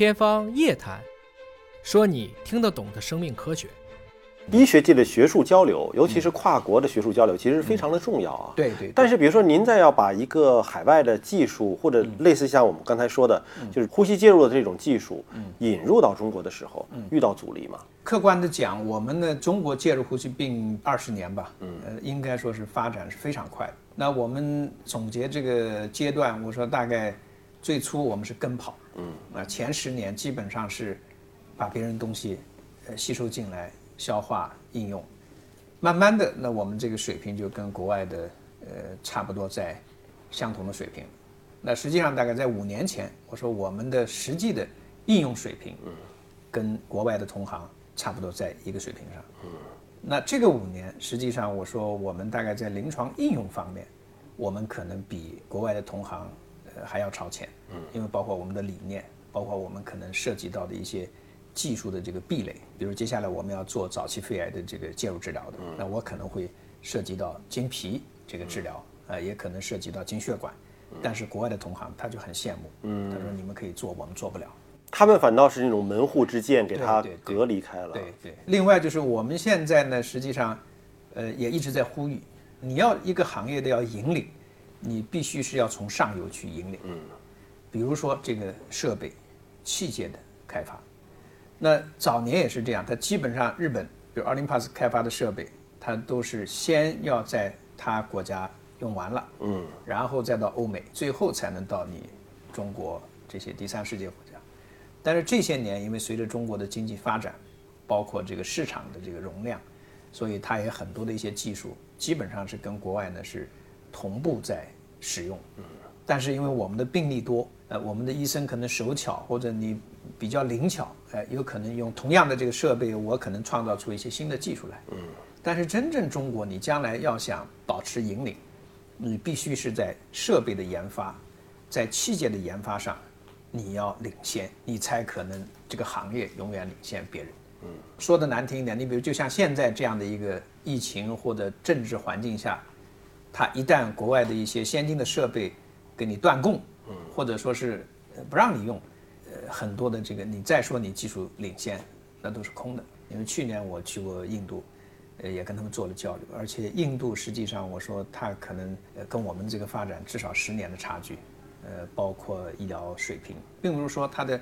天方夜谭，说你听得懂的生命科学。医学界的学术交流，尤其是跨国的学术交流，其实非常的重要啊。对对。但是，比如说您再要把一个海外的技术，或者类似像我们刚才说的，就是呼吸介入的这种技术，引入到中国的时候，遇到阻力吗？客观的讲，我们的中国介入呼吸病二十年吧，呃，应该说是发展是非常快的。那我们总结这个阶段，我说大概最初我们是跟跑，嗯，那前十年基本上是把别人东西呃吸收进来。消化应用，慢慢的，那我们这个水平就跟国外的呃差不多在相同的水平。那实际上大概在五年前，我说我们的实际的应用水平，跟国外的同行差不多在一个水平上。嗯那这个五年，实际上我说我们大概在临床应用方面，我们可能比国外的同行呃还要超前。嗯因为包括我们的理念，包括我们可能涉及到的一些。技术的这个壁垒，比如接下来我们要做早期肺癌的这个介入治疗的，那我可能会涉及到经皮这个治疗，呃，也可能涉及到经血管，但是国外的同行他就很羡慕，嗯他说你们可以做，我们做不了。他们反倒是那种门户之见，给他隔离开了。对对。另外就是我们现在呢，实际上，呃，也一直在呼吁，你要一个行业的要引领，你必须是要从上游去引领。嗯。比如说这个设备、器械的开发。那早年也是这样，它基本上日本，比如奥林帕斯开发的设备，它都是先要在它国家用完了，嗯，然后再到欧美，最后才能到你中国这些第三世界国家。但是这些年，因为随着中国的经济发展，包括这个市场的这个容量，所以它也很多的一些技术基本上是跟国外呢是同步在使用。嗯，但是因为我们的病例多，呃，我们的医生可能手巧或者你。比较灵巧，哎，有可能用同样的这个设备，我可能创造出一些新的技术来。嗯，但是真正中国，你将来要想保持引领，你必须是在设备的研发，在器械的研发上，你要领先，你才可能这个行业永远领先别人。嗯，说的难听一点，你比如就像现在这样的一个疫情或者政治环境下，它一旦国外的一些先进的设备给你断供，嗯，或者说是不让你用。呃很多的这个，你再说你技术领先，那都是空的。因为去年我去过印度，呃，也跟他们做了交流，而且印度实际上我说它可能呃跟我们这个发展至少十年的差距，呃，包括医疗水平，并不是说它的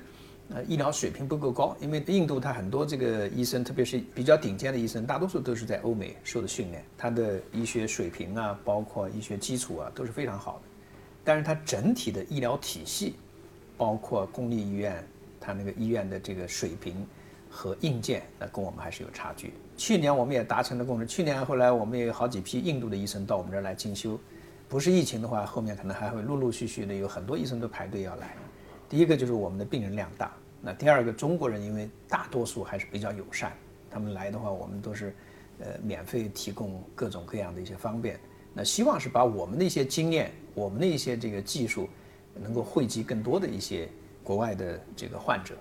呃医疗水平不够高，因为印度它很多这个医生，特别是比较顶尖的医生，大多数都是在欧美受的训练，他的医学水平啊，包括医学基础啊都是非常好的，但是它整体的医疗体系。包括公立医院，它那个医院的这个水平和硬件，那跟我们还是有差距。去年我们也达成了共识。去年后来我们也有好几批印度的医生到我们这儿来进修，不是疫情的话，后面可能还会陆陆续续的有很多医生都排队要来。第一个就是我们的病人量大，那第二个中国人因为大多数还是比较友善，他们来的话我们都是呃免费提供各种各样的一些方便。那希望是把我们的一些经验，我们的一些这个技术。能够惠及更多的一些国外的这个患者。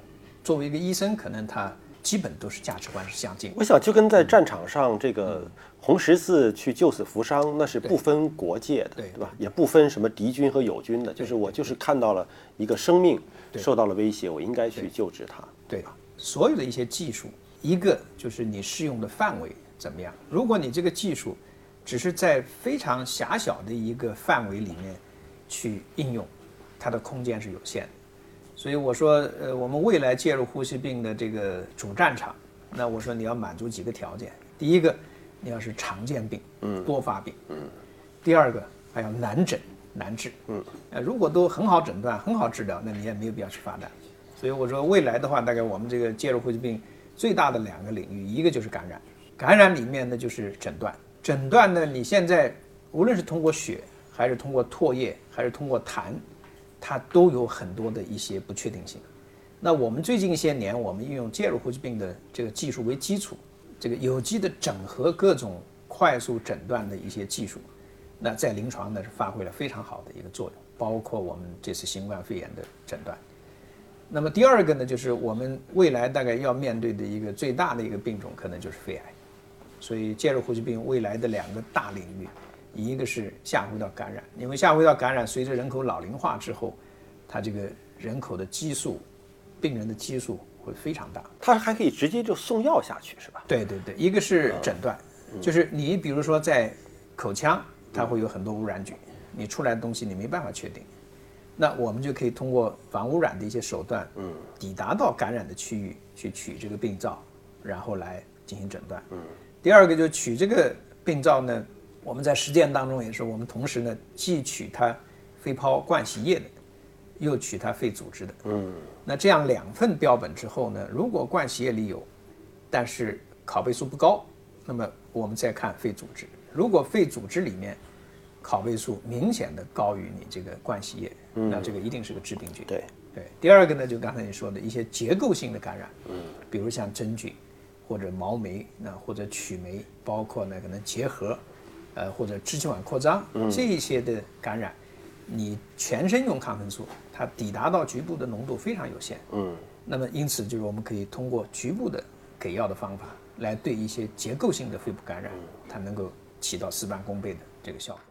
作为一个医生，可能他基本都是价值观是相近。我想就跟在战场上这个红十字去救死扶伤，那是不分国界的，对吧？也不分什么敌军和友军的，就是我就是看到了一个生命受到了威胁，我应该去救治它，对吧？所有的一些技术，一个就是你适用的范围怎么样？如果你这个技术只是在非常狭小的一个范围里面去应用。它的空间是有限的，所以我说，呃，我们未来介入呼吸病的这个主战场，那我说你要满足几个条件：第一个，你要是常见病，嗯，多发病，嗯；第二个，还要难诊难治，嗯。呃，如果都很好诊断、很好治疗，那你也没有必要去发展。所以我说，未来的话，大概我们这个介入呼吸病最大的两个领域，一个就是感染，感染里面呢就是诊断，诊断呢，你现在无论是通过血，还是通过唾液，还是通过痰。它都有很多的一些不确定性。那我们最近一些年，我们运用介入呼吸病的这个技术为基础，这个有机的整合各种快速诊断的一些技术，那在临床呢是发挥了非常好的一个作用，包括我们这次新冠肺炎的诊断。那么第二个呢，就是我们未来大概要面对的一个最大的一个病种，可能就是肺癌。所以介入呼吸病未来的两个大领域。一个是下呼吸道感染，因为下呼吸道感染，随着人口老龄化之后，它这个人口的基数病人的基数会非常大。它还可以直接就送药下去，是吧？对对对，一个是诊断，就是你比如说在口腔，它会有很多污染菌，你出来的东西你没办法确定，那我们就可以通过防污染的一些手段，嗯，抵达到感染的区域去取这个病灶，然后来进行诊断。嗯，第二个就取这个病灶呢，我们在实践当中也是，我们同时呢既取它肺泡灌洗液的，又取它肺组织的。嗯，那这样两份标本之后呢，如果灌洗液里有，但是拷贝数不高，那么我们再看肺组织，如果肺组织里面拷贝数明显的高于你这个灌洗液，那这个一定是个致病菌。对对。第二个呢，就刚才你说的一些结构性的感染，嗯，比如像真菌，或者毛霉，那或者曲霉，包括呢可能结核，呃或者支气管扩张，这一些的感染，你全身用抗生素，它抵达到局部的浓度非常有限。嗯。那么因此就是我们可以通过局部的给药的方法，来对一些结构性的肺部感染，它能够起到事半功倍的这个效果。